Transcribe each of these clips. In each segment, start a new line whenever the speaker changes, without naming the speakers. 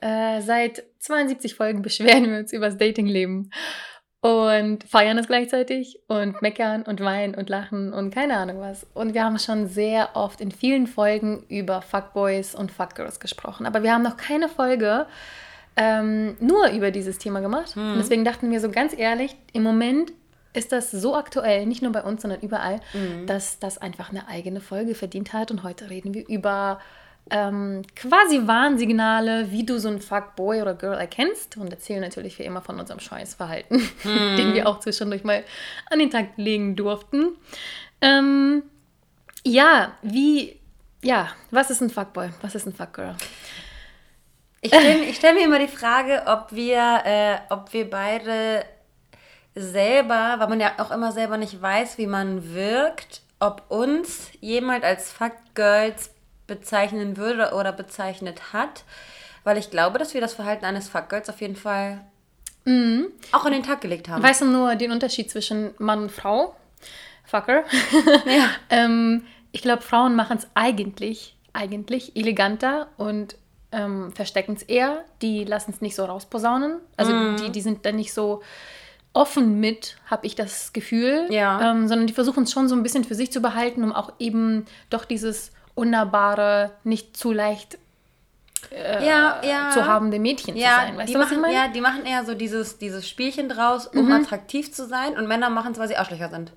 Äh, seit 72 Folgen beschweren wir uns über das Datingleben und feiern es gleichzeitig und meckern und weinen und lachen und keine Ahnung was. Und wir haben schon sehr oft in vielen Folgen über Fuckboys und Fuckgirls gesprochen, aber wir haben noch keine Folge ähm, nur über dieses Thema gemacht.
Mhm.
Und deswegen dachten wir so ganz ehrlich, im Moment ist das so aktuell, nicht nur bei uns, sondern überall,
Mhm.
dass das einfach eine eigene Folge verdient hat. Und heute reden wir über ähm, quasi Warnsignale, wie du so einen Fuckboy oder Girl erkennst und erzählen natürlich wie immer von unserem Scheißverhalten, den wir auch zwischendurch mal an den Tag legen durften. Ähm, ja, wie, ja, was ist ein Fuckboy? Was ist ein Fuckgirl?
Ich stelle stell mir immer die Frage, ob wir, äh, ob wir beide selber, weil man ja auch immer selber nicht weiß, wie man wirkt, ob uns jemand als Fuckgirls bezeichnen würde oder bezeichnet hat. Weil ich glaube, dass wir das Verhalten eines Fuckgirls auf jeden Fall auch an den Tag gelegt haben.
Weißt du nur den Unterschied zwischen Mann und Frau? Fucker.
Ja.
ähm, ich glaube, Frauen machen es eigentlich, eigentlich eleganter und ähm, verstecken es eher. Die lassen es nicht so rausposaunen. Also
Mhm.
die, die sind dann nicht so offen mit, habe ich das Gefühl.
Ja.
Ähm, sondern die versuchen es schon so ein bisschen für sich zu behalten, um auch eben doch dieses unnahbare, nicht zu leicht
ja, ja.
zu habende Mädchen zu
ja,
sein. Weißt
die
du, was
machen,
ich meine? Mhm.
Ja, die machen eher so dieses, dieses Spielchen draus, um attraktiv zu sein. Und Männer machen es, weil sie Arschlöcher sind.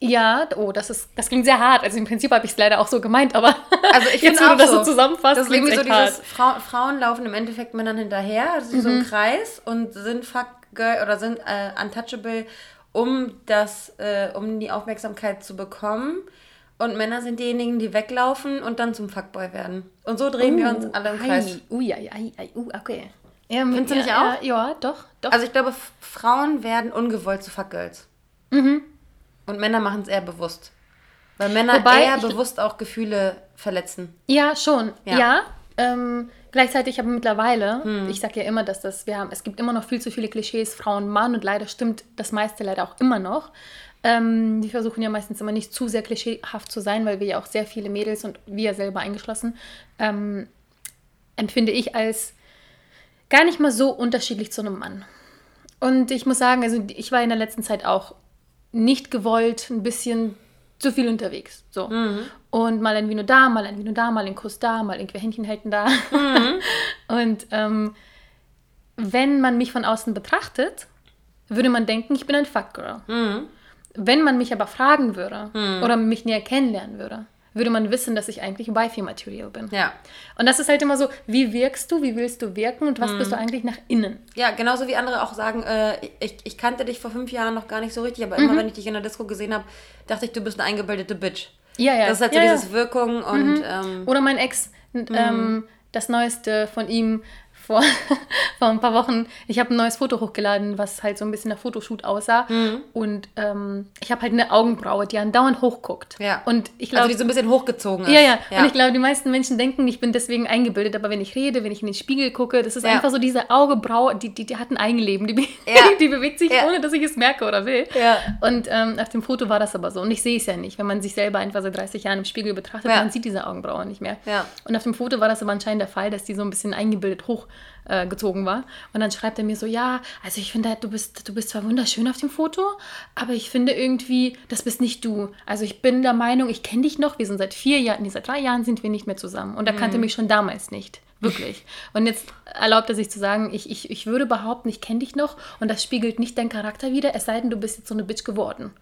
Ja, oh, das ist, das klingt sehr hart. Also im Prinzip habe ich es leider auch so gemeint, aber
Also ich
jetzt,
finde
wo du das
so.
so zusammenfasst,
Das ist irgendwie so dieses, Frau, Frauen laufen im Endeffekt Männern hinterher, also so
Mhm.
im Kreis und sind Fuckgirl oder sind äh, untouchable, um das, äh, um die Aufmerksamkeit zu bekommen. Und Männer sind diejenigen, die weglaufen und dann zum Fuckboy werden. Und so drehen wir uns alle im Kreis.
Uh, Ui, ai, ai, ai, uh, okay. Ja,
Findest du
ja,
nicht auch?
Ja, ja, doch, doch.
Also ich glaube, Frauen werden ungewollt zu Fuckgirls.
Mhm.
Und Männer machen es eher bewusst. Weil Männer
Wobei
eher bewusst auch Gefühle verletzen.
ja, schon.
Ja.
Ja. ähm, gleichzeitig aber mittlerweile,
Hm.
ich sage ja immer, dass das, wir haben, es gibt immer noch viel zu viele Klischees, Frauen, Mann und leider stimmt das meiste leider auch immer noch. Ähm, die versuchen ja meistens immer nicht zu sehr klischeehaft zu sein, weil wir ja auch sehr viele Mädels und wir selber eingeschlossen, ähm, empfinde ich als gar nicht mal so unterschiedlich zu einem Mann. Und ich muss sagen, also ich war in der letzten Zeit auch nicht gewollt, ein bisschen zu viel unterwegs. So. Und mal ein Vino da, mal ein Vino da, mal ein Kuss da, mal irgendwie Händchen halten da. Und ähm, wenn man mich von außen betrachtet, würde man denken, ich bin ein Fuckgirl. Wenn man mich aber fragen würde oder mich näher kennenlernen würde, würde man wissen, dass ich eigentlich Wifi-Material bin.
Ja.
Und das ist halt immer so, wie wirkst du, wie willst du wirken und was bist
Mhm.
du eigentlich nach innen?
Ja, genauso wie andere auch sagen, äh, ich, ich kannte dich vor fünf Jahren noch gar nicht so richtig, aber
Mhm.
immer wenn ich dich in der Disco gesehen habe, dachte ich, du bist eine eingebildete Bitch.
Ja, ja.
Das ist halt so
ja, ja.
dieses Wirkung und ähm,
Oder mein Ex, n- ähm, das Neueste von ihm vor, vor ein paar Wochen. Ich habe ein neues Foto hochgeladen, was halt so ein bisschen nach Fotoshoot aussah.
Mhm.
Und ähm, ich habe halt eine Augenbraue, die andauernd hochguckt.
ja.
Und ich
also
glaube,
die so ein bisschen hochgezogen ist.
ja, ja, Und ich glaube, die meisten Menschen denken, ich bin deswegen eingebildet. Aber wenn ich rede, wenn ich in den Spiegel gucke, das ist
Ja.
einfach so diese Augenbraue, die, die, die hat ein Eigenleben. Die, be-
Ja.
die bewegt sich,
Ja.
ohne dass ich es merke oder will.
Ja.
Und ähm, auf dem Foto war das aber so. Und ich sehe es ja nicht. Wenn man sich selber einfach seit 30 Jahren im Spiegel betrachtet,
Ja.
man sieht diese Augenbraue nicht mehr.
Ja.
Und auf dem Foto war das aber anscheinend der Fall, dass die so ein bisschen eingebildet hochgezogen äh, gezogen war. Und dann schreibt er mir so, ja, also ich finde, du bist, du bist zwar wunderschön auf dem Foto, aber ich finde irgendwie, das bist nicht du. Also ich bin der Meinung, ich kenne dich noch, wir sind seit vier Jahren, nee, seit drei Jahren sind wir nicht mehr zusammen. Und er kannte mich schon damals nicht. Wirklich. Und jetzt erlaubt er sich zu sagen, ich, ich, ich würde behaupten, ich kenne dich noch und das spiegelt nicht deinen Charakter wider, es sei denn, du bist jetzt so eine Bitch geworden.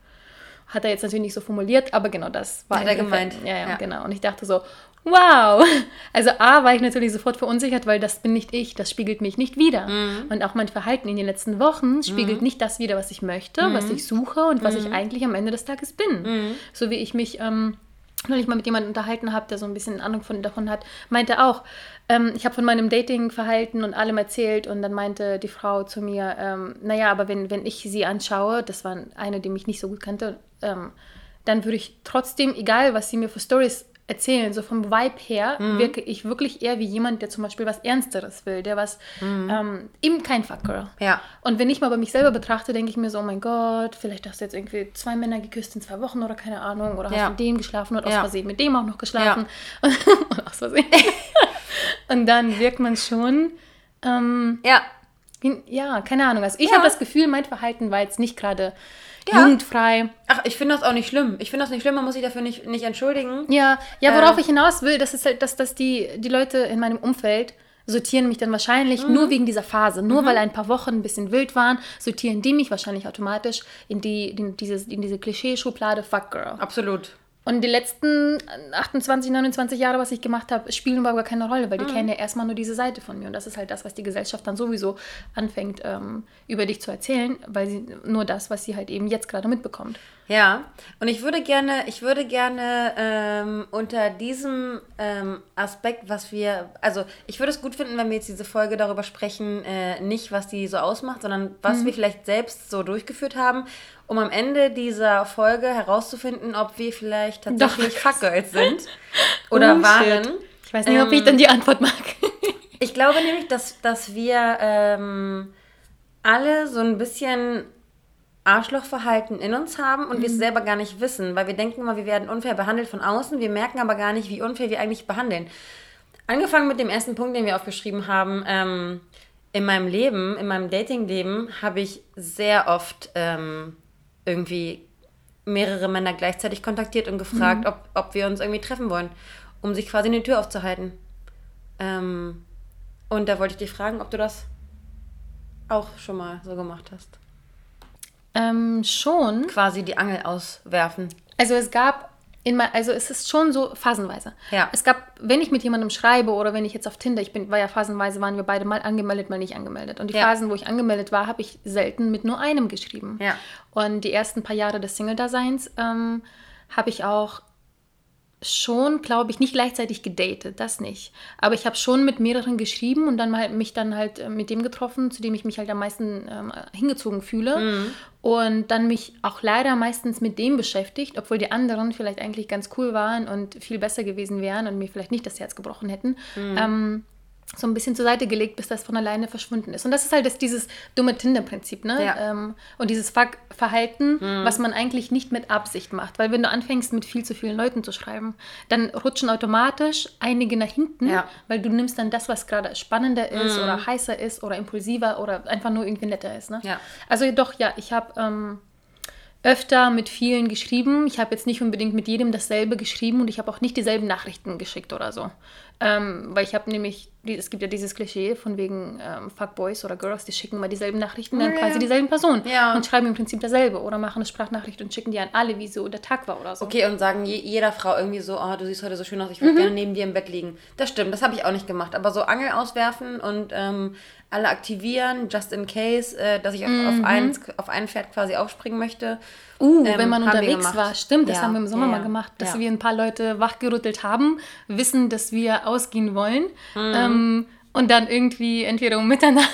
Hat er jetzt natürlich nicht so formuliert, aber genau das war
Hat er gemeint.
Ja, ja,
Ja.
genau. Und ich dachte so, wow. Also A, war ich natürlich sofort verunsichert, weil das bin nicht ich, das spiegelt mich nicht wider.
Mhm.
Und auch mein Verhalten in den letzten Wochen spiegelt nicht das wider, was ich möchte, was
Mhm.
ich suche und was ich eigentlich am Ende des Tages bin. So wie ich mich ähm, neulich mal mit jemandem unterhalten habe, der so ein bisschen Ahnung von, davon hat, meinte auch, ähm, ich habe von meinem Datingverhalten und allem erzählt und dann meinte die Frau zu mir, ähm, naja, aber wenn, wenn ich sie anschaue, das war eine, die mich nicht so gut kannte, ähm, dann würde ich trotzdem, egal was sie mir für Stories erzählen, so vom Vibe her,
Mhm.
wirke ich wirklich eher wie jemand, der zum Beispiel was Ernsteres will, der was, ähm, eben kein Fuckgirl.
Mhm. Ja.
Und wenn ich mal bei mich selber betrachte, denke ich mir so, oh mein Gott, vielleicht hast du jetzt irgendwie zwei Männer geküsst in zwei Wochen oder keine Ahnung, oder hast
Ja.
mit dem geschlafen und aus
Ja.
Versehen mit dem auch noch geschlafen. und aus Versehen. und dann wirkt man schon, ähm,
Ja.
ja, keine Ahnung. Also ich
Ja.
habe das Gefühl, mein Verhalten war jetzt nicht gerade
Ja.
jugendfrei.
Ach, ich finde das auch nicht schlimm. Ich finde das nicht schlimm, man muss sich dafür nicht, nicht entschuldigen.
Ja, ja, worauf
Äh.
ich hinaus will, das ist halt, dass, dass die, die Leute in meinem Umfeld sortieren mich dann wahrscheinlich
Mhm.
nur wegen dieser Phase. Nur weil ein paar Wochen ein bisschen wild waren, sortieren die mich wahrscheinlich automatisch in, die, in, dieses, in diese Klischee-Schublade Fuck Girl.
Absolut.
Und die letzten 28, 29 Jahre, was ich gemacht habe, spielen überhaupt gar keine Rolle, weil
Mhm.
die kennen ja erstmal nur diese Seite von mir. Und das ist halt das, was die Gesellschaft dann sowieso anfängt, ähm, über dich zu erzählen, weil sie nur das, was sie halt eben jetzt gerade mitbekommt.
Ja, und ich würde gerne, ich würde gerne ähm, unter diesem ähm, Aspekt, was wir, also ich würde es gut finden, wenn wir jetzt diese Folge darüber sprechen, äh, nicht was die so ausmacht, sondern was wir vielleicht selbst so durchgeführt haben, um am Ende dieser Folge herauszufinden, ob wir vielleicht tatsächlich Fuckgirls sind oder
Oh,
waren.
shit. Ich weiß nicht, ob
Ähm,
ich dann die Antwort mag.
Ich glaube nämlich, dass, dass wir ähm, alle so ein bisschen Arschlochverhalten in uns haben und wir es selber gar nicht wissen, weil wir denken immer, wir werden unfair behandelt von außen, wir merken aber gar nicht, wie unfair wir eigentlich behandeln. Angefangen mit dem ersten Punkt, den wir aufgeschrieben haben, ähm, in meinem Leben, in meinem Datingleben, habe ich sehr oft ähm, irgendwie mehrere Männer gleichzeitig kontaktiert und gefragt, ob, ob wir uns irgendwie treffen wollen, um sich quasi eine Tür aufzuhalten. Ähm, und da wollte ich dich fragen, ob du das auch schon mal so gemacht hast.
Ähm, schon.
Quasi die Angel auswerfen.
Also es gab in mein, also es ist schon so phasenweise.
Ja.
Es gab, wenn ich mit jemandem schreibe oder wenn ich jetzt auf Tinder, ich bin, war ja phasenweise, waren wir beide mal angemeldet, mal nicht angemeldet. Und die
Ja.
Phasen, wo ich angemeldet war, habe ich selten mit nur einem geschrieben.
Ja.
Und die ersten paar Jahre des Single-Daseins ähm, habe ich auch schon, glaube ich, nicht gleichzeitig gedatet, das nicht. Aber ich habe schon mit mehreren geschrieben und dann mal mich dann halt äh, mit dem getroffen, zu dem ich mich halt am meisten ähm, hingezogen fühle. Und dann mich auch leider meistens mit dem beschäftigt, obwohl die anderen vielleicht eigentlich ganz cool waren und viel besser gewesen wären und mir vielleicht nicht das Herz gebrochen hätten. Ähm, so ein bisschen zur Seite gelegt, bis das von alleine verschwunden ist. Und das ist halt das, dieses dumme Tinder-Prinzip, ne?
Ja.
Ähm, und dieses Fuck Verhalten, was man eigentlich nicht mit Absicht macht. Weil wenn du anfängst, mit viel zu vielen Leuten zu schreiben, dann rutschen automatisch einige nach hinten,
Ja.
weil du nimmst dann das, was gerade spannender ist oder heißer ist oder impulsiver oder einfach nur irgendwie netter ist. Ne?
Ja.
Also doch, ja, ich habe ähm, öfter mit vielen geschrieben. Ich habe jetzt nicht unbedingt mit jedem dasselbe geschrieben und ich habe auch nicht dieselben Nachrichten geschickt oder so. Ähm, weil ich habe nämlich, es gibt ja dieses Klischee von wegen ähm, Fuckboys oder Girls, die schicken mal dieselben Nachrichten an
Ja.
quasi dieselben Personen
Ja.
und schreiben im Prinzip dasselbe oder machen eine Sprachnachricht und schicken die an alle, wie so der Tag war oder so.
Okay, und sagen je, jeder Frau irgendwie so, oh, du siehst heute so schön aus, ich würde gerne neben dir im Bett liegen. Das stimmt, das habe ich auch nicht gemacht. Aber so Angel auswerfen und ähm, alle aktivieren, just in case, äh, dass ich auf, auf, ein, auf ein Pferd quasi aufspringen möchte.
Uh,
ähm,
wenn man unterwegs war, stimmt, das
Ja,
haben wir im Sommer mal gemacht, dass wir ein paar Leute wachgerüttelt haben, wissen, dass wir ausgehen wollen
Mhm.
ähm, und dann irgendwie entweder um Mitternacht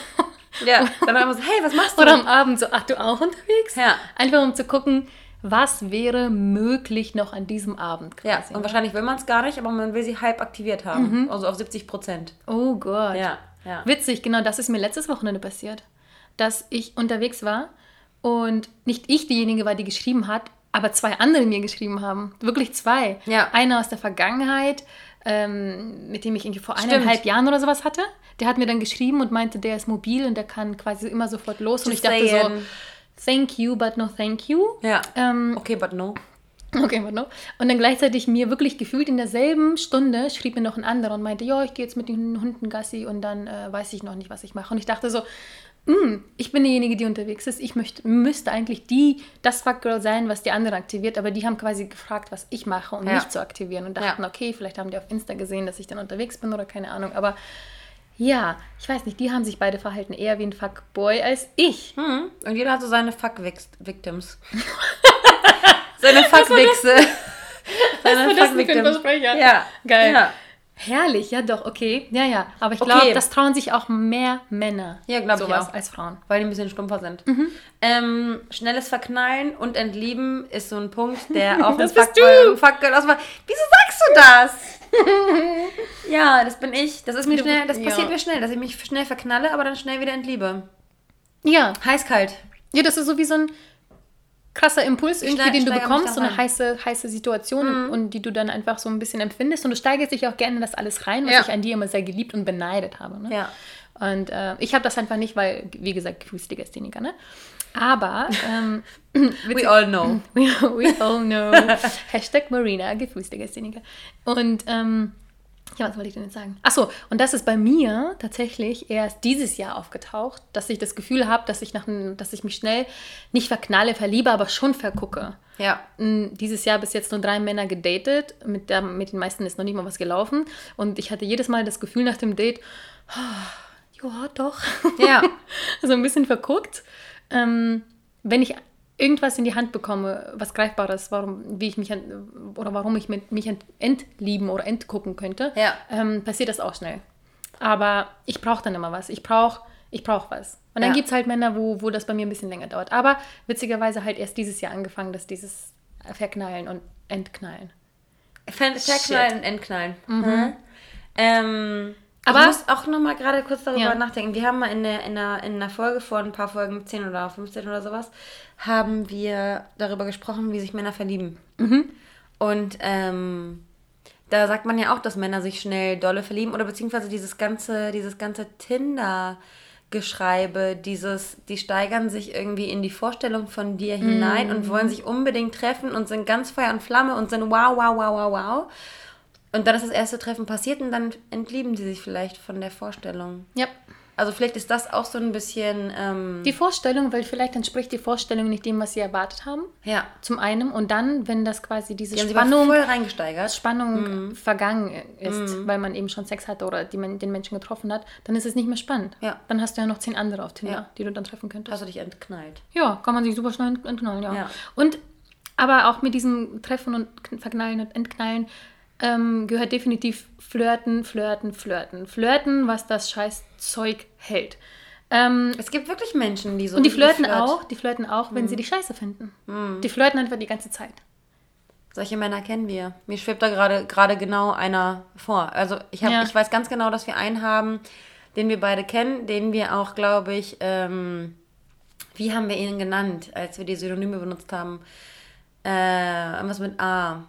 Ja, dann wir so, hey, was machst du?
oder am Abend so, ach du auch unterwegs?
Ja.
Einfach um zu gucken, was wäre möglich noch an diesem Abend
Ja,
quasi.
und wahrscheinlich will man es gar nicht, aber man will sie halb aktiviert haben. Also auf 70 Prozent.
oh Gott.
Ja, ja.
Witzig, genau das ist mir letztes Wochenende passiert. Dass ich unterwegs war und nicht ich diejenige war, die geschrieben hat, aber zwei andere mir geschrieben haben. Wirklich zwei.
Ja.
Einer aus der Vergangenheit, ähm, mit dem ich irgendwie vor
Stimmt.
eineinhalb Jahren oder sowas hatte. Der hat mir dann geschrieben und meinte, der ist mobil und der kann quasi immer sofort los. und ich
Just
dachte
saying.
so, thank you, but no thank you.
Ja.
Ähm,
Okay, but no.
Okay, warte noch. Und dann gleichzeitig mir wirklich gefühlt in derselben Stunde schrieb mir noch ein anderer und meinte, ja, ich gehe jetzt mit den Hunden Gassi und dann äh, weiß ich noch nicht, was ich mache. Und ich dachte so, "Mm, ich bin diejenige, die unterwegs ist. Ich möchte, müsste eigentlich die, das Fuckgirl sein, was die andere aktiviert. Aber die haben quasi gefragt, was ich mache, um
Ja.
mich zu aktivieren. Und dachten,
Ja.
okay, vielleicht haben die auf Insta gesehen, dass ich dann unterwegs bin oder keine Ahnung. Aber ja, ich weiß nicht, die haben sich beide verhalten eher wie ein Fuckboy als ich.
Hm. Und jeder hat so seine Fuck-Victims. seine Fuck-Wichse.
ein Versprecher?
Ja.
Geil.
Ja.
Herrlich, ja doch, okay. Ja, ja. Aber ich
Okay.
glaube, das trauen sich auch mehr Männer.
Ja, glaub ich auch.
als Frauen.
Weil die ein bisschen stumpfer sind.
Mhm.
Ähm, schnelles Verknallen und Entlieben ist so ein Punkt, der auch
Das bist
Fuckboy-
du.
Fuckgirl ausmacht. Wieso sagst du das? ja, das bin ich. Das ist mir schnell, das
ja.
passiert mir schnell, dass ich mich schnell verknalle, aber dann schnell wieder entliebe.
Ja.
Heiß-kalt.
Ja, das ist so wie so ein krasser Impuls irgendwie,
steig-
den du bekommst, so eine.
Mhm.
heiße, heiße Situation und die du dann einfach so ein bisschen empfindest und du steigerst dich auch gerne in das alles rein, was
Ja.
ich an dir immer sehr geliebt und beneidet habe. Ne?
Ja.
Und äh, ich habe das einfach nicht, weil, wie gesagt, Gefühlslegastheniker, ne? Aber, ähm,
We all know.
we, we all know. Hashtag Marina, Gefühlslegastheniker. Und, ähm, ja, was wollte ich denn jetzt sagen? Achso, und das ist bei mir tatsächlich erst dieses Jahr aufgetaucht, dass ich das Gefühl habe, dass ich nach dass ich mich schnell nicht verknalle, verliebe, aber schon vergucke.
Ja.
Dieses Jahr bis jetzt nur drei Männer gedatet. Mit, der, mit den meisten ist noch nicht mal was gelaufen. Und ich hatte jedes Mal das Gefühl nach dem Date, oh, ja, doch.
Ja.
so ein bisschen verguckt. Ähm, wenn ich irgendwas in die Hand bekomme, was Greifbares, warum, wie ich mich an, oder warum ich mich ent, entlieben oder entgucken könnte,
Ja.
ähm, passiert das auch schnell. Aber ich brauche dann immer was. Ich brauche ich brauch was. Und dann
Ja.
gibt es halt Männer, wo, wo das bei mir ein bisschen länger dauert. Aber witzigerweise halt erst dieses Jahr angefangen, dass dieses Verknallen und Entknallen.
Ver- Verknallen und entknallen. Mhm. Ähm,
Aber-
ich muss auch noch mal gerade kurz darüber
Ja.
nachdenken. Wir haben mal in, der, in, einer, in einer Folge vor ein paar Folgen, 10 oder 15 oder sowas, haben wir darüber gesprochen, wie sich Männer verlieben. Und ähm, da sagt man ja auch, dass Männer sich schnell dolle verlieben oder beziehungsweise dieses ganze, dieses ganze Tinder-Geschreibe, dieses, die steigern sich irgendwie in die Vorstellung von dir hinein und wollen sich unbedingt treffen und sind ganz Feuer und Flamme und sind wow, wow, wow, wow, wow. Und dann ist das erste Treffen passiert und dann entlieben sie sich vielleicht von der Vorstellung.
Ja.
Also vielleicht ist das auch so ein bisschen, ähm,
Die Vorstellung, weil vielleicht entspricht die Vorstellung nicht dem, was sie erwartet haben.
ja,
Zum einen. Und dann, wenn das quasi diese
die
Spannung,
voll reingesteigert.
Spannung vergangen ist, weil man eben schon Sex hatte oder die, den Menschen getroffen hat, dann ist es nicht mehr spannend.
Ja.
Dann hast du ja noch zehn andere auf Tinder,
Ja.
die du dann treffen könntest.
Hast du dich entknallt.
Ja, kann man sich super schnell ent- entknallen, ja.
Ja.
Und aber auch mit diesem Treffen und Kn- Verknallen und Entknallen ähm, gehört definitiv Flirten, Flirten, Flirten. Flirten, was das scheiß Zeug hält. Ähm,
Es gibt wirklich Menschen, die so
und die flirten
flirt-
auch, die flirten auch, wenn sie dich scheiße finden. Die flirten einfach die ganze Zeit.
Solche Männer kennen wir. Mir schwebt da gerade gerade genau einer vor. Also ich, hab,
Ja.
ich weiß ganz genau, dass wir einen haben, den wir beide kennen, den wir auch, glaube ich, ähm, wie haben wir ihn genannt, als wir die Synonyme benutzt haben? Äh, irgendwas mit A.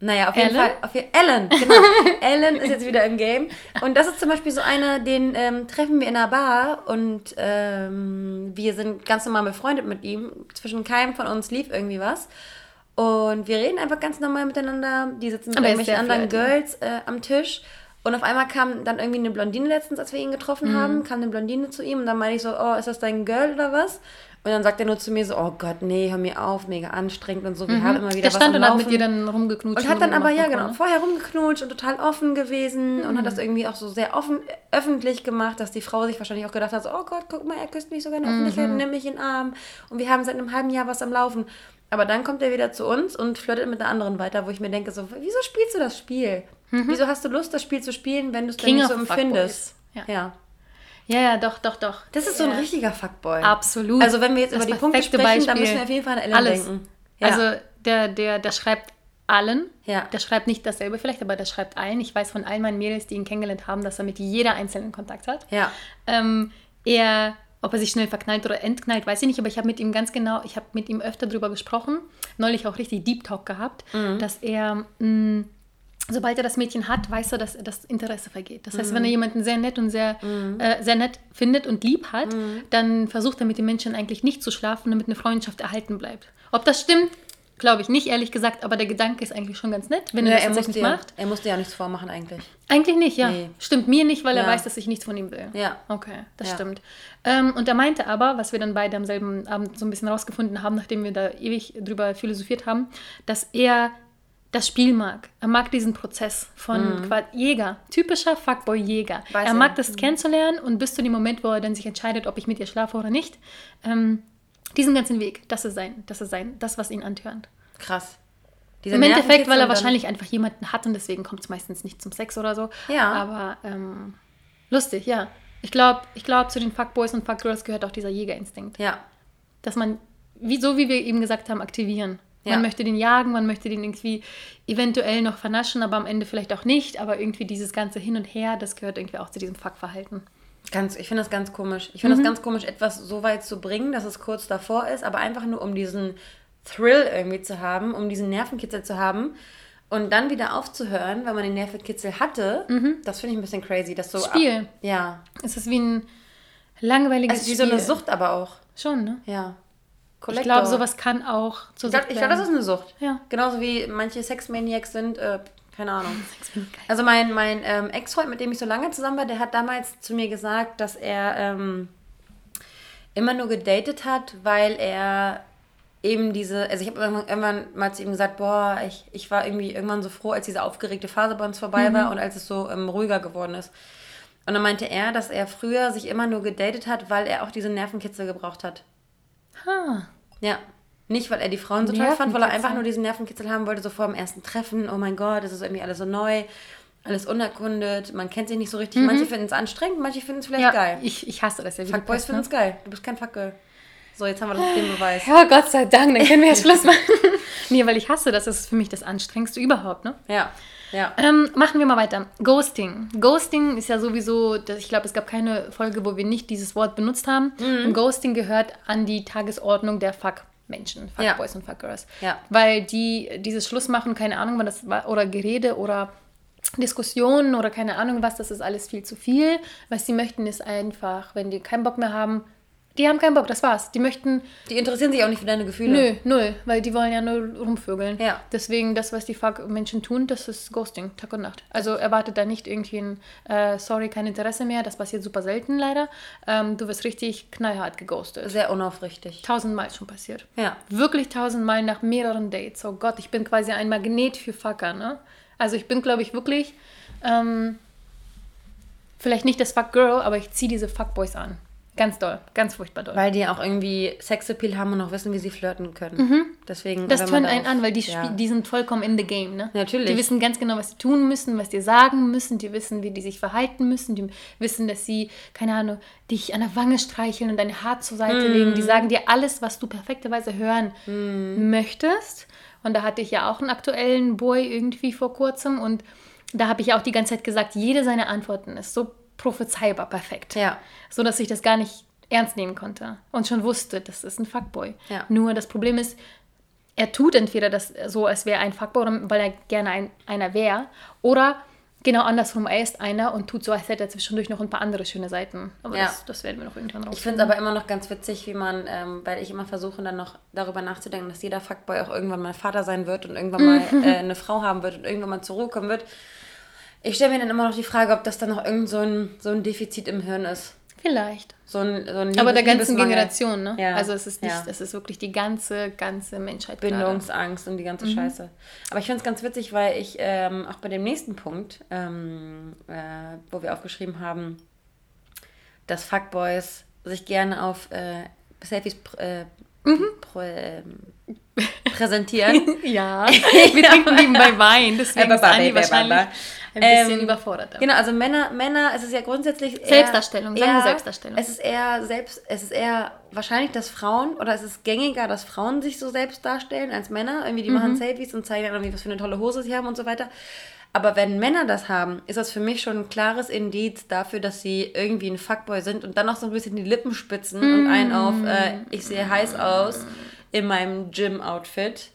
Naja, auf jeden
Ellen?
Fall. Auf je Ellen, genau. Ellen ist jetzt wieder im Game. Und das ist zum Beispiel so einer, den ähm, treffen wir in einer Bar und ähm, wir sind ganz normal befreundet mit ihm. Zwischen keinem von uns lief irgendwie was. Und wir reden einfach ganz normal miteinander. Die sitzen mit
Aber
irgendwelchen anderen. Girls äh, am Tisch. Und auf einmal kam dann irgendwie eine Blondine letztens, als wir ihn getroffen
Mhm.
haben, kam eine Blondine zu ihm und dann meinte ich so, oh, ist das dein Girl oder was? Und dann sagt er nur zu mir so, oh Gott, nee, hör mir auf, mega anstrengend und so, wir haben immer wieder
Mhm. Der
was
stand
am
und hat mit dir dann rumgeknutscht.
Und hat dann aber, ja genau,
ne?
vorher rumgeknutscht und total offen gewesen und hat
Mhm.
das irgendwie auch so sehr offen, öffentlich gemacht, dass die Frau sich wahrscheinlich auch gedacht hat, so, oh Gott, guck mal, er küsst mich sogar in der
Mhm.
Öffentlichkeit und nimmt mich in den Arm und wir haben seit einem halben Jahr was am Laufen. Aber dann kommt er wieder zu uns und flirtet mit der anderen weiter, wo ich mir denke, so, wieso spielst du das Spiel? Wieso hast du Lust, das Spiel zu spielen, wenn du es dann
Mhm.
Nicht so empfindest? Ja.
Ja. Ja, ja, doch, doch, doch.
Das ist so ein
Ja.
richtiger Fuckboy.
Absolut.
Also wenn wir jetzt
Das
über die Punkte sprechen, dann
Beispiel.
müssen wir auf jeden Fall an Ellen
Alles.
denken. Ja.
Also der, der, der schreibt allen.
Ja.
Der schreibt nicht dasselbe vielleicht, aber der schreibt allen. Ich weiß von all meinen Mädels, die ihn kennengelernt haben, dass er mit jeder einzelnen Kontakt hat.
ja.
Ähm, er, ob er sich schnell verknallt oder entknallt, weiß ich nicht, aber ich habe mit ihm ganz genau, ich habe mit ihm öfter drüber gesprochen, neulich auch richtig Deep Talk gehabt,
Mhm.
dass er, mh, sobald er das Mädchen hat, weiß er, dass das Interesse vergeht. Das heißt, wenn
Mhm.
er jemanden sehr nett und sehr, äh, sehr nett findet und lieb hat,
Mhm.
dann versucht er mit dem Menschen eigentlich nicht zu schlafen, damit eine Freundschaft erhalten bleibt. Ob das stimmt, glaube ich nicht, ehrlich gesagt, aber der Gedanke ist eigentlich schon ganz nett, wenn
Ja,
er das
er,
tatsächlich
ja,
macht.
er musste ja nichts vormachen eigentlich.
Eigentlich nicht, ja.
Nee.
Stimmt mir nicht, weil er
Ja.
weiß, dass ich nichts von ihm will.
Ja.
Okay, das stimmt. Ähm, und er meinte aber, was wir dann beide am selben Abend so ein bisschen rausgefunden haben, nachdem wir da ewig drüber philosophiert haben, dass er das Spiel mag. Er mag diesen Prozess von Qua- Jäger, typischer Fuckboy-Jäger.
Mhm.
Er
er.
mag das kennenzulernen und bis zu dem Moment, wo er dann sich entscheidet, ob ich mit ihr schlafe oder nicht, ähm, diesen ganzen Weg, das ist sein, das ist sein, das, was ihn antörnt.
Krass. Dieser
Im Endeffekt, weil er wahrscheinlich einfach jemanden hat und deswegen kommt es meistens nicht zum Sex oder so.
Ja.
Aber ähm, lustig, ja. Ich glaube, ich glaub, zu den Fuckboys und Fuckgirls gehört auch dieser Jägerinstinkt.
Ja.
Dass man, wie, so wie wir eben gesagt haben, aktivieren.
Ja.
Man möchte den jagen, man möchte den irgendwie eventuell noch vernaschen, aber am Ende vielleicht auch nicht. Aber irgendwie dieses ganze Hin und Her, das gehört irgendwie auch zu diesem Fuckverhalten.
Ganz, ich finde das ganz komisch. Ich finde
Mhm.
das ganz komisch, etwas so weit zu bringen, dass es kurz davor ist, aber einfach nur um diesen Thrill irgendwie zu haben, um diesen Nervenkitzel zu haben und dann wieder aufzuhören, weil man den Nervenkitzel hatte. Das finde ich ein bisschen crazy. Das so
Mhm. Spiel.
Ab, ja.
Es ist wie ein langweiliges
Es ist wie
Spiel.
so eine Sucht aber auch.
Schon, ne?
Ja.
Ich glaube, sowas kann auch zur
Ich glaube,
Sucht
glaub, das ist eine Sucht.
Ja.
Genauso wie manche Sexmaniacs sind, äh, keine Ahnung.
Ich.
Also mein, mein ähm, Ex-Freund, mit dem ich so lange zusammen war, der hat damals zu mir gesagt, dass er ähm, immer nur gedatet hat, weil er eben diese, also ich habe irgendwann, irgendwann mal zu ihm gesagt, boah, ich, ich war irgendwie irgendwann so froh, als diese aufgeregte Phase bei uns vorbei war und als es so ähm, ruhiger geworden ist. Und dann meinte er, dass er früher sich immer nur gedatet hat, weil er auch diese Nervenkitzel gebraucht hat.
Ha.
Ja. Nicht, weil er die Frauen so toll fand, weil er einfach nur diesen Nervenkitzel haben wollte, so vor dem ersten Treffen. Oh mein Gott, das ist irgendwie alles so neu, alles unerkundet, man kennt sich nicht so richtig. Manche finden es anstrengend, manche finden es vielleicht
Ja,
geil.
Ich, ich hasse das ja.
Fuckboys finden es geil. Du bist kein Fuckgirl. So, jetzt haben wir das den Beweis.
Ja, Gott sei Dank, dann können wir jetzt Schluss machen. nee, weil ich hasse das. Das ist für mich das Anstrengendste überhaupt, ne?
Ja, ja.
Ähm, machen wir mal weiter. Ghosting. Ghosting ist ja sowieso, das- ich glaube, es gab keine Folge, wo wir nicht dieses Wort benutzt haben.
Mhm.
Und Ghosting gehört an die Tagesordnung der Fuck-Menschen,
Ja.
Fuckboys und Fuckgirls.
Ja.
Weil die dieses Schluss machen, keine Ahnung, wann das war, oder Gerede oder Diskussionen oder keine Ahnung was, das ist alles viel zu viel. Was sie möchten, ist einfach, wenn die keinen Bock mehr haben, die haben keinen Bock, das war's. Die möchten
Die interessieren sich auch nicht für deine Gefühle.
Nö, null, weil die wollen ja nur rumvögeln.
Ja.
Deswegen, das, was die Fuck-Menschen tun, das ist Ghosting, Tag und Nacht. Also erwartet da nicht irgendwie ein, äh, sorry, kein Interesse mehr, das passiert super selten leider. Ähm, du wirst richtig knallhart geghostet.
Sehr unaufrichtig.
Tausendmal schon passiert.
Ja.
Wirklich tausendmal nach mehreren Dates. Oh Gott, ich bin quasi ein Magnet für Fucker, ne? Also ich bin, glaube ich, wirklich, ähm, vielleicht nicht das Fuck-Girl, aber ich ziehe diese Fuckboys an. Ganz doll, ganz furchtbar doll.
Weil die auch irgendwie Sexappeal haben und auch wissen, wie sie flirten können. Deswegen.
Mhm. Das
wenn man
tönt einen an, weil die,
ja.
die sind vollkommen in the game, ne?
Natürlich.
Die wissen ganz genau, was sie tun müssen, was die sagen müssen, die wissen, wie die sich verhalten müssen, die wissen, dass sie, keine Ahnung, dich an der Wange streicheln und dein Haar zur Seite
Mhm.
legen. Die sagen dir alles, was du perfekterweise hören möchtest. Und da hatte ich ja auch einen aktuellen Boy irgendwie vor kurzem und da habe ich ja auch die ganze Zeit gesagt, jede seiner Antworten ist so prophezeibar perfekt.
Ja.
So dass ich das gar nicht ernst nehmen konnte und schon wusste, das ist ein Fuckboy.
Ja.
Nur das Problem ist, er tut entweder das so, als wäre ein Fuckboy, weil er gerne ein, einer wäre, oder genau andersrum, er ist einer und tut so, als hätte er zwischendurch noch ein paar andere schöne Seiten. Aber
Ja.
das, das werden wir noch irgendwann
Ich
rausfinden.
finde es aber immer noch ganz witzig, wie man, ähm, weil ich immer versuche, dann noch darüber nachzudenken, dass jeder Fuckboy auch irgendwann mal Vater sein wird und irgendwann mal äh, eine Frau haben wird und irgendwann mal zur Ruhe kommen wird. Ich stelle mir dann immer noch die Frage, ob das dann noch irgend so ein, so ein Defizit im Hirn ist.
Vielleicht.
So ein, so ein
Aber der
Liebes-
ganzen. Generation, ne?
Ja.
Also es ist nicht,
Ja.
es ist wirklich die ganze, ganze Menschheit. gerade.
Bindungsangst und die ganze Scheiße. Aber ich finde es ganz witzig, weil ich ähm, auch bei dem nächsten Punkt, ähm, äh, wo wir aufgeschrieben haben, dass Fuckboys sich gerne auf äh, Selfies pr äh, pr ähm, präsentieren.
Ja, wir trinken nebenbei Wein, deswegen ist Anni
ba, ba,
wahrscheinlich. Ein bisschen
Ähm,
überfordert.
Genau, also Männer, Männer, es ist ja grundsätzlich eher,
Selbstdarstellung, sagen wir
eher,
Selbstdarstellung.
Es ist eher selbst, es ist eher wahrscheinlich, dass Frauen oder es ist gängiger, dass Frauen sich so selbst darstellen als Männer. Irgendwie die
Mhm.
machen Selfies und zeigen dann irgendwie, was für eine tolle Hose sie haben und so weiter. Aber wenn Männer das haben, ist das für mich schon ein klares Indiz dafür, dass sie irgendwie ein Fuckboy sind und dann noch so ein bisschen die Lippen spitzen und einen auf, äh, ich sehe heiß aus in meinem Gym-Outfit.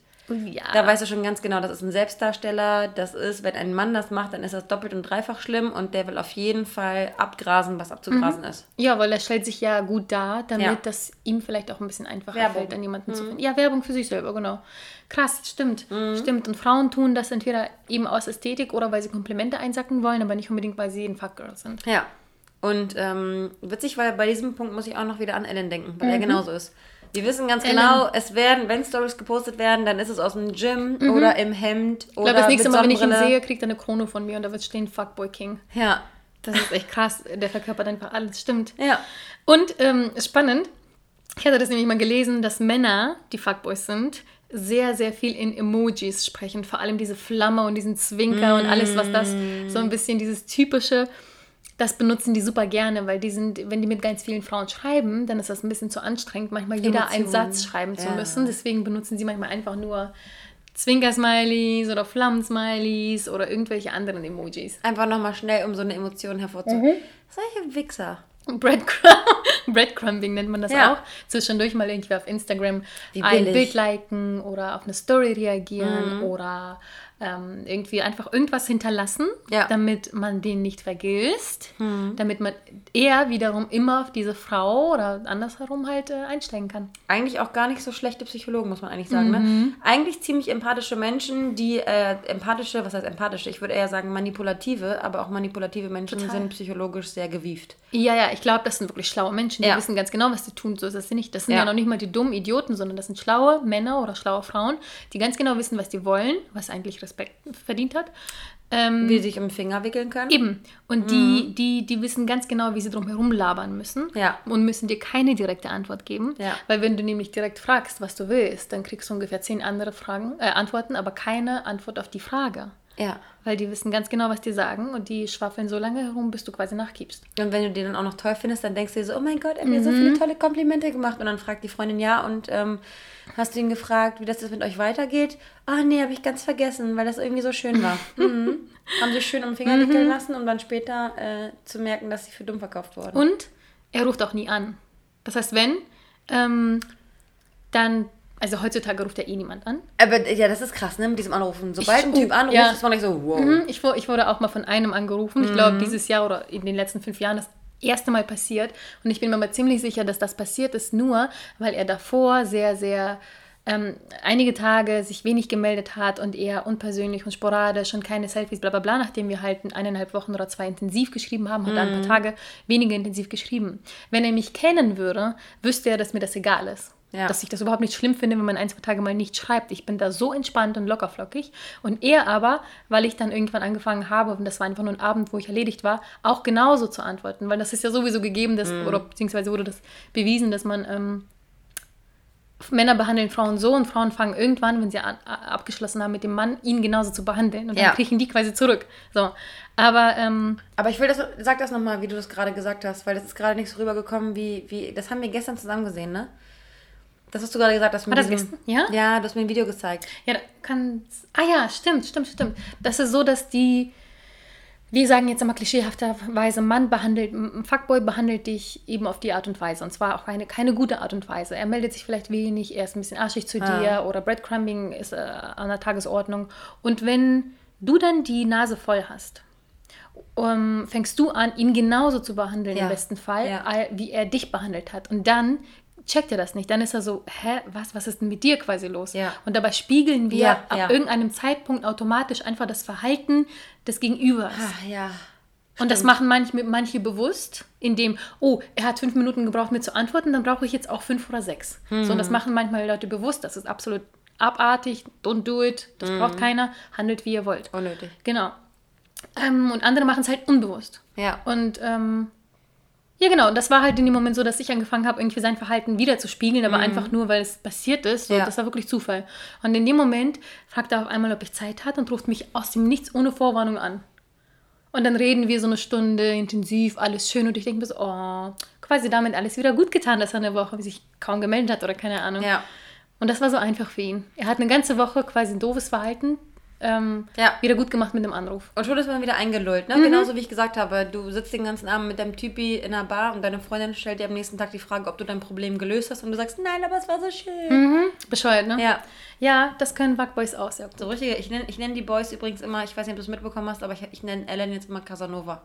Ja.
Da weißt du schon ganz genau, das ist ein Selbstdarsteller. Das ist, wenn ein Mann das macht, dann ist das doppelt und dreifach schlimm und der will auf jeden Fall abgrasen, was abzugrasen ist.
Ja, weil er stellt sich ja gut dar, damit
Ja.
das ihm vielleicht auch ein bisschen einfacher
Werbung.
fällt, an jemanden zu finden. Ja, Werbung für sich selber, genau. Krass, stimmt. Stimmt. Und Frauen tun das entweder eben aus Ästhetik oder weil sie Komplimente einsacken wollen, aber nicht unbedingt, weil sie ein Fuckgirl sind.
Ja. Und ähm, witzig, weil bei diesem Punkt muss ich auch noch wieder an Ellen denken, weil er genauso ist. Wir wissen ganz
Ellen.
genau, es werden, wenn Stories gepostet werden, dann ist es aus dem Gym oder im Hemd
Ich
oder
glaube, das nächste Mal, wenn ich ihn sehe, kriegt er eine Krone von mir und da wird stehen Fuckboy King.
Ja.
Das ist echt krass. Der verkörpert einfach alles. Stimmt.
Ja.
Und ähm, spannend, ich hatte das nämlich mal gelesen, dass Männer, die Fuckboys sind, sehr, sehr viel in Emojis sprechen. Vor allem diese Flamme und diesen Zwinker mm. und alles, was das so ein bisschen dieses typische, das benutzen die super gerne, weil die sind, wenn die mit ganz vielen Frauen schreiben, dann ist das ein bisschen zu anstrengend, manchmal jeder einen Satz schreiben zu ja. müssen. Deswegen benutzen sie manchmal einfach nur Zwinker-Smileys oder Flammen-Smileys oder irgendwelche anderen Emojis.
Einfach nochmal schnell, um so eine Emotion hervorzuheben. Mhm. Solche Wichser.
Breadcrumb Breadcrumbing nennt man das ja. auch. Zwischendurch mal irgendwie auf Instagram ein Bild liken oder auf eine Story reagieren mhm. oder ähm, irgendwie einfach irgendwas hinterlassen, ja. damit man den nicht vergisst, mhm. damit man eher wiederum immer auf diese Frau oder andersherum halt äh, einsteigen kann.
Eigentlich auch gar nicht so schlechte Psychologen, muss man eigentlich sagen. Ne? Mhm. Ne? Eigentlich ziemlich empathische Menschen, die äh, empathische, was heißt empathische? Ich würde eher sagen manipulative, aber auch manipulative Menschen Total. sind psychologisch sehr gewieft.
Ja, ja, ich glaube, das sind wirklich schlaue Menschen, die ja. wissen ganz genau, was sie tun. So ist das nicht. Das sind ja. ja noch nicht mal die dummen Idioten, sondern das sind schlaue Männer oder schlaue Frauen, die ganz genau wissen, was die wollen, was eigentlich Respekt verdient hat.
Ähm, wie sie sich den Finger wickeln können.
Eben. Und die, mhm. die, die wissen ganz genau, wie sie drum herum labern müssen. Ja. Und müssen dir keine direkte Antwort geben. Ja. Weil wenn du nämlich direkt fragst, was du willst, dann kriegst du ungefähr zehn andere Fragen, äh, Antworten, aber keine Antwort auf die Frage. Ja. Weil die wissen ganz genau, was die sagen und die schwaffeln so lange herum, bis du quasi nachgibst.
Und wenn du die dann auch noch toll findest, dann denkst du dir so, oh mein Gott, er hat mhm. mir so mhm. viele tolle Komplimente gemacht. Und dann fragt die Freundin, ja, und ähm, hast du ihn gefragt, wie das jetzt mit euch weitergeht? Ah, oh, nee, habe ich ganz vergessen, weil das irgendwie so schön war. mhm. Haben sie schön den Finger wickeln mhm. lassen, um dann später äh, zu merken, dass sie für dumm verkauft wurden.
Und er ruft auch nie an. Das heißt, wenn, ähm, dann also heutzutage ruft ja eh niemand an.
Aber ja, das ist krass, ne? Mit diesem Anrufen. Sobald ich, ein Typ anruft, ja. ist man nicht so, wow.
Mhm, ich, ich wurde auch mal von einem angerufen. Mhm. Ich glaube, dieses Jahr oder in den letzten fünf Jahren das erste Mal passiert. Und ich bin mir mal ziemlich sicher, dass das passiert ist, nur weil er davor sehr, sehr ähm, einige Tage sich wenig gemeldet hat und eher unpersönlich und sporadisch und keine Selfies, bla bla bla, nachdem wir halt eineinhalb Wochen oder zwei intensiv geschrieben haben, hat er ein paar mhm. Tage weniger intensiv geschrieben. Wenn er mich kennen würde, wüsste er, dass mir das egal ist. Ja. Dass ich das überhaupt nicht schlimm finde, wenn man ein, zwei Tage mal nicht schreibt. Ich bin da so entspannt und lockerflockig. Und er aber, weil ich dann irgendwann angefangen habe, und das war einfach nur ein Abend, wo ich erledigt war, auch genauso zu antworten. Weil das ist ja sowieso gegeben, dass, mhm. oder beziehungsweise wurde das bewiesen, dass man ähm, Männer behandeln Frauen so und Frauen fangen irgendwann, wenn sie an, abgeschlossen haben mit dem Mann, ihn genauso zu behandeln. Und dann ja. kriegen die quasi zurück. So. Aber, ähm,
Aber ich will das, sag das nochmal, wie du das gerade gesagt hast, weil das ist gerade nicht so rübergekommen, wie, wie, das haben wir gestern zusammen gesehen, ne? Das hast du gerade gesagt, dass
War das gestern? Ja?
Ja, du hast mir ein Video gezeigt.
Ja, kann. Ah ja, stimmt, stimmt, stimmt. Das ist so, dass die, wir sagen jetzt immer klischeehafterweise, Mann behandelt, ein Fuckboy behandelt dich eben auf die Art und Weise. Und zwar auch eine, keine gute Art und Weise. Er meldet sich vielleicht wenig, er ist ein bisschen arschig zu ah. dir oder Breadcrumbing ist äh, an der Tagesordnung. Und wenn du dann die Nase voll hast, um, fängst du an, ihn genauso zu behandeln ja. im besten Fall, ja. wie er dich behandelt hat. Und dann checkt er das nicht. Dann ist er so, hä, was, was ist denn mit dir quasi los? Ja. Und dabei spiegeln wir ja, ab ja. irgendeinem Zeitpunkt automatisch einfach das Verhalten des Gegenübers.
Ah, ja.
Und das machen manche, manche bewusst, indem, oh, er hat fünf Minuten gebraucht, mir zu antworten, dann brauche ich jetzt auch fünf oder sechs. Hm. So, und das machen manchmal Leute bewusst. Das ist absolut abartig. Don't do it. Das hm. braucht keiner. Handelt, wie ihr wollt.
Unnötig.
Genau. Ähm, und andere machen es halt unbewusst.
Ja.
Und ähm, ja, genau. Und das war halt in dem Moment so, dass ich angefangen habe, irgendwie sein Verhalten wieder zu spiegeln, aber mhm. einfach nur, weil es passiert ist. So, ja. Das war wirklich Zufall. Und in dem Moment fragt er auf einmal, ob ich Zeit hat und ruft mich aus dem Nichts ohne Vorwarnung an. Und dann reden wir so eine Stunde intensiv, alles schön. Und ich denke mir so, oh, quasi damit alles wieder gut getan, dass er eine Woche sich kaum gemeldet hat oder keine Ahnung.
Ja.
Und das war so einfach für ihn. Er hat eine ganze Woche quasi ein doofes Verhalten ähm, ja. wieder gut gemacht mit dem Anruf.
Und schon ist man wieder eingelullt, ne? Mhm. Genauso wie ich gesagt habe, du sitzt den ganzen Abend mit deinem Typi in einer Bar und deine Freundin stellt dir am nächsten Tag die Frage, ob du dein Problem gelöst hast und du sagst, nein, aber es war so schön.
Mhm. Bescheuert, ne?
Ja.
Ja, das können auch sehr
gut. So richtige, ich nenne ich nenn die Boys übrigens immer, ich weiß nicht, ob du es mitbekommen hast, aber ich, ich nenne Ellen jetzt immer Casanova.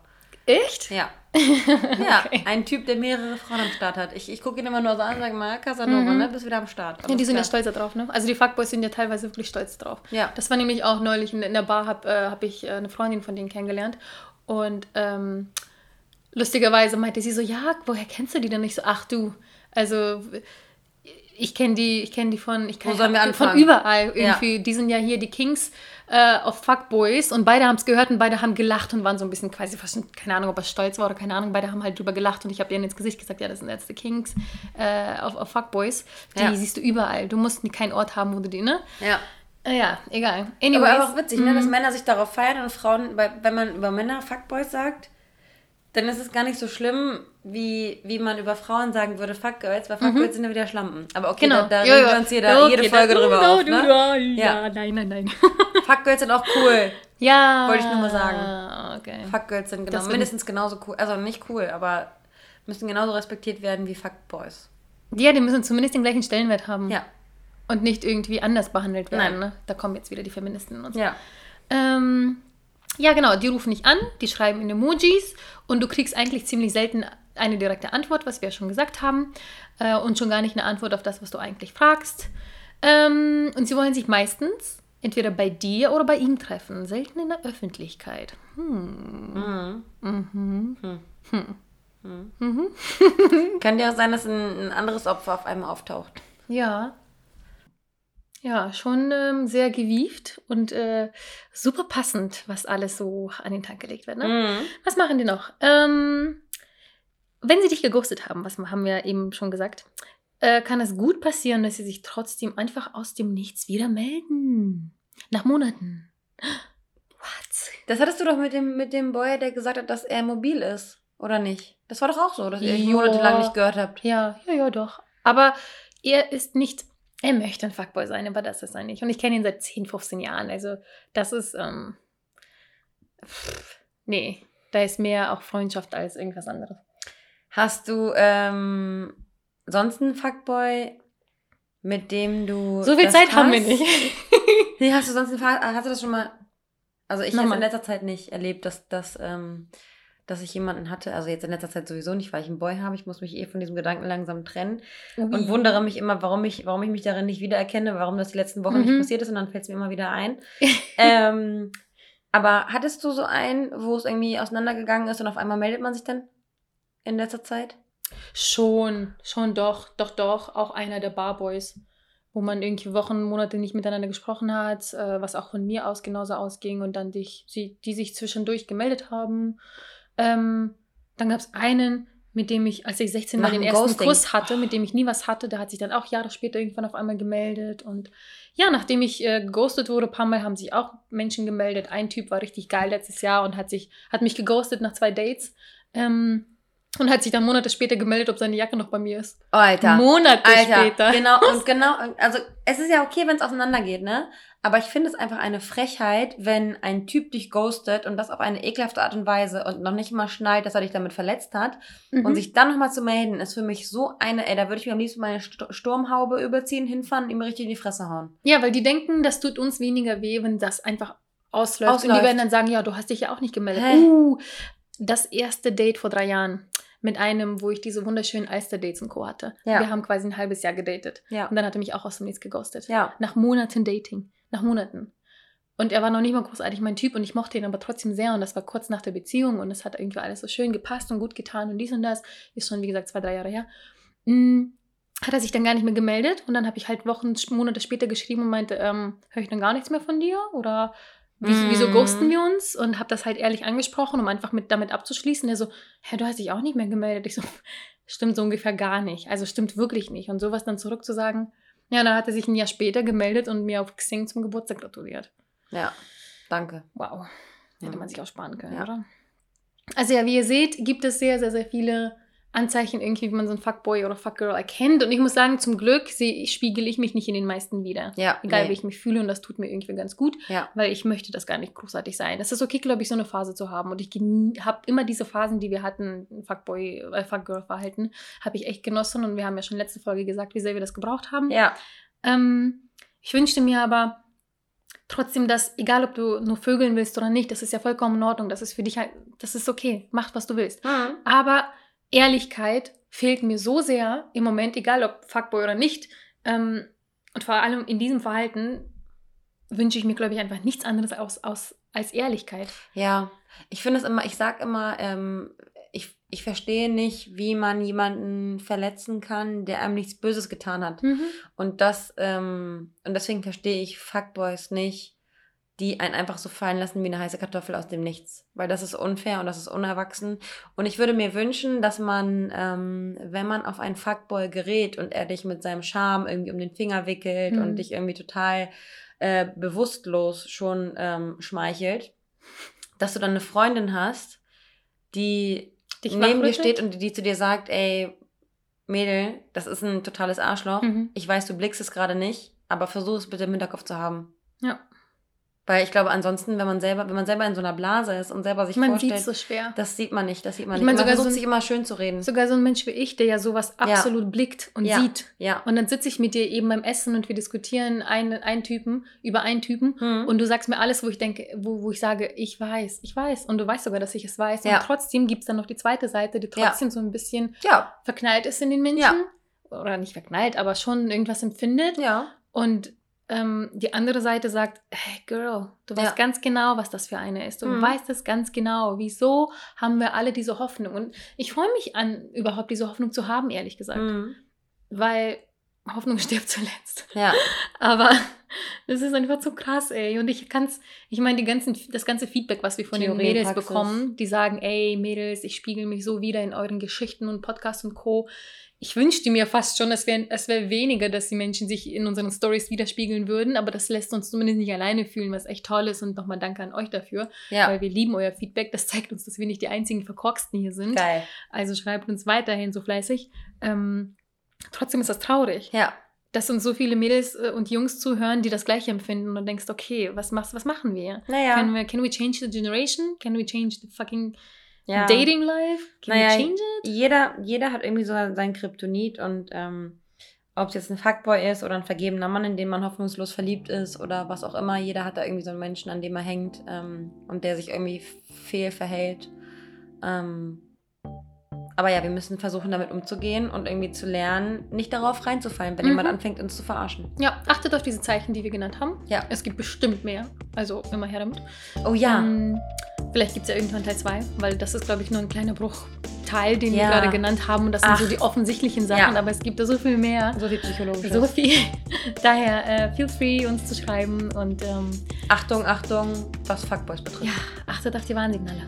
Echt?
Ja. ja, okay. ein Typ, der mehrere Frauen am Start hat. Ich, ich gucke ihn immer nur so an und sage mal, Casanova, mhm. ne? Bist wieder am Start.
ja, die sind klar. ja stolz darauf, ne? Also die Fuckboys sind ja teilweise wirklich stolz drauf. Ja. Das war nämlich auch neulich in, in der Bar, habe äh, hab ich äh, eine Freundin von denen kennengelernt. Und ähm, lustigerweise meinte sie so, ja, woher kennst du die denn nicht so? Ach du, also ich kenne die, ich kenne die von, ich kann
Wo sollen wir
anfangen? von überall irgendwie. Ja. Die sind ja hier die Kings äh, auf Fuckboys und beide haben es gehört und beide haben gelacht und waren so ein bisschen quasi fast, keine Ahnung, ob er stolz war oder keine Ahnung, beide haben halt drüber gelacht und ich habe denen ins Gesicht gesagt, ja, das sind jetzt die Kings äh, auf, auf Fuckboys. Die
Ja.
siehst du überall. Du musst keinen Ort haben, wo du die, ne?
Ja.
Äh, ja, egal.
Aber,
Anyways,
aber auch witzig, ne, dass Männer sich darauf feiern und Frauen, wenn man über Männer Fuckboys sagt, dann ist es gar nicht so schlimm, wie, wie man über Frauen sagen würde, Fuckgirls, weil Fuckgirls sind ja wieder Schlampen. Aber okay,
Genau.
da, da reden wir uns jeder,
okay,
jede Folge
da-
drüber auf, ne?
Ja,
Ja.
nein, nein, nein.
Fuckgirls sind auch cool.
ja.
Wollte ich nur mal sagen.
Okay.
Fuckgirls sind genau, mindestens genauso cool, also nicht cool, aber müssen genauso respektiert werden wie Fuckboys.
Ja, die müssen zumindest den gleichen Stellenwert haben.
Ja.
Und nicht irgendwie anders behandelt werden.
Nein.
Ne? Da kommen jetzt wieder die Feministinnen und so.
Ja.
Ähm, ja, genau, die rufen nicht an, die schreiben in Emojis und du kriegst eigentlich ziemlich selten eine direkte Antwort, was wir ja schon gesagt haben. Äh, und schon gar nicht eine Antwort auf das, was du eigentlich fragst. Ähm, und sie wollen sich meistens entweder bei dir oder bei ihm treffen, selten in der Öffentlichkeit. Hm.
Kann ja auch sein, dass ein, ein anderes Opfer auf einmal auftaucht.
Ja. Ja, schon ähm, sehr gewieft und äh, super passend, was alles so an den Tag gelegt wird. Ne?
Mhm.
Was machen die noch? Ähm, wenn sie dich geghostet haben, was haben wir eben schon gesagt, äh, kann es gut passieren, dass sie sich trotzdem einfach aus dem Nichts wieder melden. Nach Monaten. What?
Das hattest du doch mit dem, mit dem Boy, der gesagt hat, dass er mobil ist, oder nicht? Das war doch auch so, dass ihr
Ja.
monatelang nicht gehört habt.
Ja, ja, ja, doch. Aber er ist nicht, er möchte ein Fuckboy sein, aber das ist er nicht. Und ich kenne ihn seit 10, 15 Jahren. Also, das ist, ähm, pff, nee, da ist mehr auch Freundschaft als irgendwas anderes.
Hast du ähm, sonst einen Fuckboy, mit dem du.
So viel Zeit haben wir
hast?
nicht.
Nee, hast du sonst einen Fuck, hast du das schon mal. Also ich habe in letzter Zeit nicht erlebt, dass, dass, ähm, dass ich jemanden hatte. Also jetzt in letzter Zeit sowieso nicht, weil ich einen Boy habe. Ich muss mich eh von diesem Gedanken langsam trennen. und wundere mich immer, warum ich, warum ich mich darin nicht wiedererkenne, warum das die letzten Wochen nicht
Mhm.
passiert ist und dann fällt es mir immer wieder ein. ähm, aber hattest du so einen, wo es irgendwie auseinandergegangen ist und auf einmal meldet man sich dann in letzter Zeit?
Schon, schon doch, doch, doch. Auch einer der Barboys, wo man irgendwie Wochen, Monate nicht miteinander gesprochen hat, äh, was auch von mir aus genauso ausging und dann dich, sie, die sich zwischendurch gemeldet haben. Ähm, dann gab es einen, mit dem ich, als ich 16 war, den ersten
Ghosting.
Kuss hatte, mit dem ich nie was hatte. Der hat sich dann auch Jahre später irgendwann auf einmal gemeldet. Und ja, nachdem ich äh, geghostet wurde, ein paar Mal haben sich auch Menschen gemeldet. Ein Typ war richtig geil letztes Jahr und hat, sich, hat mich geghostet nach zwei Dates. Ähm, und hat sich dann Monate später gemeldet, ob seine Jacke noch bei mir ist.
Alter.
Monate
Alter,
später.
genau, und genau, also es ist ja okay, wenn es auseinandergeht, ne? Aber ich finde es einfach eine Frechheit, wenn ein Typ dich ghostet und das auf eine ekelhafte Art und Weise und noch nicht mal schnallt, dass er dich damit verletzt hat
Mhm.
und sich dann nochmal zu melden, ist für mich so eine, ey, da würde ich mir am liebsten meine St Sturmhaube überziehen, hinfahren und ihm richtig in die Fresse hauen.
Ja, weil die denken, das tut uns weniger weh, wenn das einfach ausläuft. Und
Ausläuft.
die werden dann sagen, ja, du hast dich ja auch nicht gemeldet.
Hä?
Uh, das erste Date vor drei Jahren mit einem, wo ich diese wunderschönen Alster-Dates und Co. hatte.
Ja.
Wir haben quasi ein halbes Jahr gedatet.
Ja.
Und dann hat er mich auch aus dem Nichts geghostet.
Ja.
Nach Monaten Dating. Nach Monaten. Und er war noch nicht mal großartig mein Typ und ich mochte ihn aber trotzdem sehr und das war kurz nach der Beziehung und es hat irgendwie alles so schön gepasst und gut getan und dies und das. Ist schon, wie gesagt, zwei, drei Jahre her. Mm, Hat er sich dann gar nicht mehr gemeldet und dann habe ich halt Wochen, Monate später geschrieben und meinte, ähm, höre ich dann gar nichts mehr von dir oder wieso,
Mm.
wieso ghosten wir uns? Und habe das halt ehrlich angesprochen, um einfach mit, damit abzuschließen. Er so, hä, du hast dich auch nicht mehr gemeldet. Ich so, stimmt so ungefähr gar nicht. Also stimmt wirklich nicht. Und sowas dann zurückzusagen, ja, dann hat er sich ein Jahr später gemeldet und mir auf Xing zum Geburtstag gratuliert.
Ja. Danke.
Wow. Hätte
Ja.
man sich auch sparen können,
Ja.
oder? Also ja, wie ihr seht, gibt es sehr, sehr, sehr viele Anzeichen irgendwie, wie man so einen Fuckboy oder Fuckgirl erkennt. Und ich muss sagen, zum Glück spiegel ich mich nicht in den meisten wieder.
Ja.
Egal,
nee.
wie ich mich fühle und das tut mir irgendwie ganz gut,
Ja.
weil ich möchte das gar nicht großartig sein. Es ist okay, glaube ich, so eine Phase zu haben. Und ich habe immer diese Phasen, die wir hatten, Fuckboy, äh, Fuckgirl-Verhalten, habe ich echt genossen. Und wir haben ja schon letzte Folge gesagt, wie sehr wir das gebraucht haben.
Ja.
Ähm, ich wünschte mir aber trotzdem, dass, egal ob du nur vögeln willst oder nicht, das ist ja vollkommen in Ordnung. Das ist für dich halt, das ist okay. Mach, was du willst.
Mhm.
Aber Ehrlichkeit fehlt mir so sehr im Moment, egal ob Fuckboy oder nicht. Ähm, und vor allem in diesem Verhalten wünsche ich mir, glaube ich, einfach nichts anderes aus, aus, als Ehrlichkeit.
Ja, ich finde es immer, ich sag immer, ähm, ich, ich verstehe nicht, wie man jemanden verletzen kann, der einem nichts Böses getan hat. Und das, ähm, und deswegen verstehe ich Fuckboys nicht, die einen einfach so fallen lassen wie eine heiße Kartoffel aus dem Nichts. Weil das ist unfair und das ist unerwachsen. Und ich würde mir wünschen, dass man, ähm, wenn man auf einen Fuckboy gerät und er dich mit seinem Charme irgendwie um den Finger wickelt
Mhm.
und dich irgendwie total äh, bewusstlos schon ähm, schmeichelt, dass du dann eine Freundin hast, die
Dich
neben dir steht und die zu dir sagt, ey, Mädel, das ist ein totales Arschloch.
Mhm.
Ich weiß, du blickst es gerade nicht, aber versuch es bitte im Hinterkopf zu haben.
Ja.
Weil ich glaube, ansonsten, wenn man selber, wenn man selber in so einer Blase ist und selber sich
Man
vorstellt,
sieht so schwer.
das sieht man nicht, das sieht man
Ich
nicht.
meine,
man
sogar
versucht
so ein-
sich immer schön zu reden.
Sogar so ein Mensch wie ich, der ja sowas
Ja.
absolut blickt und
Ja.
sieht.
ja.
Und dann sitze ich mit dir eben beim Essen und wir diskutieren einen, einen Typen über einen Typen.
Hm.
Und du sagst mir alles, wo ich denke, wo, wo ich sage, ich weiß, ich weiß. Und du weißt sogar, dass ich es weiß.
Ja.
Und trotzdem gibt es dann noch die zweite Seite, die trotzdem so ein bisschen
ja,
verknallt ist in den Menschen.
Ja.
Oder nicht verknallt, aber schon irgendwas empfindet.
ja,
Und ähm, die andere Seite sagt, hey Girl, du weißt
Ja.
ganz genau, was das für eine ist. Du
Mhm.
weißt es ganz genau. Wieso haben wir alle diese Hoffnung? Und ich freue mich an, überhaupt diese Hoffnung zu haben, ehrlich gesagt.
Hm.
Weil Hoffnung stirbt zuletzt.
ja,
Aber das ist einfach so krass, ey. Und ich kann's, ich meine, die ganzen, das ganze Feedback, was wir von
Theorie
den Mädels
Praxis.
bekommen, die sagen, ey, Mädels, ich spiegel mich so wieder in euren Geschichten und Podcasts und Co. Ich wünschte mir fast schon, es wäre es wär weniger, dass die Menschen sich in unseren Stories widerspiegeln würden, aber das lässt uns zumindest nicht alleine fühlen, was echt toll ist. Und nochmal danke an euch dafür,
ja.
weil wir lieben euer Feedback. Das zeigt uns, dass wir nicht die einzigen Verkorksten hier sind.
Geil.
Also schreibt uns weiterhin so fleißig. Ähm, trotzdem ist das traurig
Ja,
dass uns so viele Mädels äh, und Jungs zuhören, die das Gleiche empfinden und denkst, okay, was, machst, was machen wir?
naja.
Can, we? can we change the generation? Can we change the fucking
ja.
dating life? Can
Naja,
we change it?
Jeder, jeder hat irgendwie so sein Kryptonit und ähm, ob es jetzt ein Fuckboy ist oder ein vergebener Mann, in den man hoffnungslos verliebt ist oder was auch immer, jeder hat da irgendwie so einen Menschen, an dem er hängt ähm, und der sich irgendwie fehl verhält. Ähm, aber ja, wir müssen versuchen, damit umzugehen und irgendwie zu lernen, nicht darauf reinzufallen, wenn
Mhm.
jemand anfängt, uns zu verarschen.
Ja, achtet auf diese Zeichen, die wir genannt haben.
Ja.
Es gibt bestimmt mehr. Also immer her damit.
Oh ja.
Ähm, vielleicht gibt es ja irgendwann Teil 2, weil das ist, glaube ich, nur ein kleiner Bruchteil, den
Ja.
wir gerade genannt haben. Und das sind
Ach.
so die offensichtlichen Sachen,
Ja.
aber es gibt da so viel mehr.
so viel psychologisches.
So viel. Daher, äh, feel free, uns zu schreiben und ähm,
Achtung, Achtung, was Fuckboys betrifft.
ja, achtet auf die Warnsignale.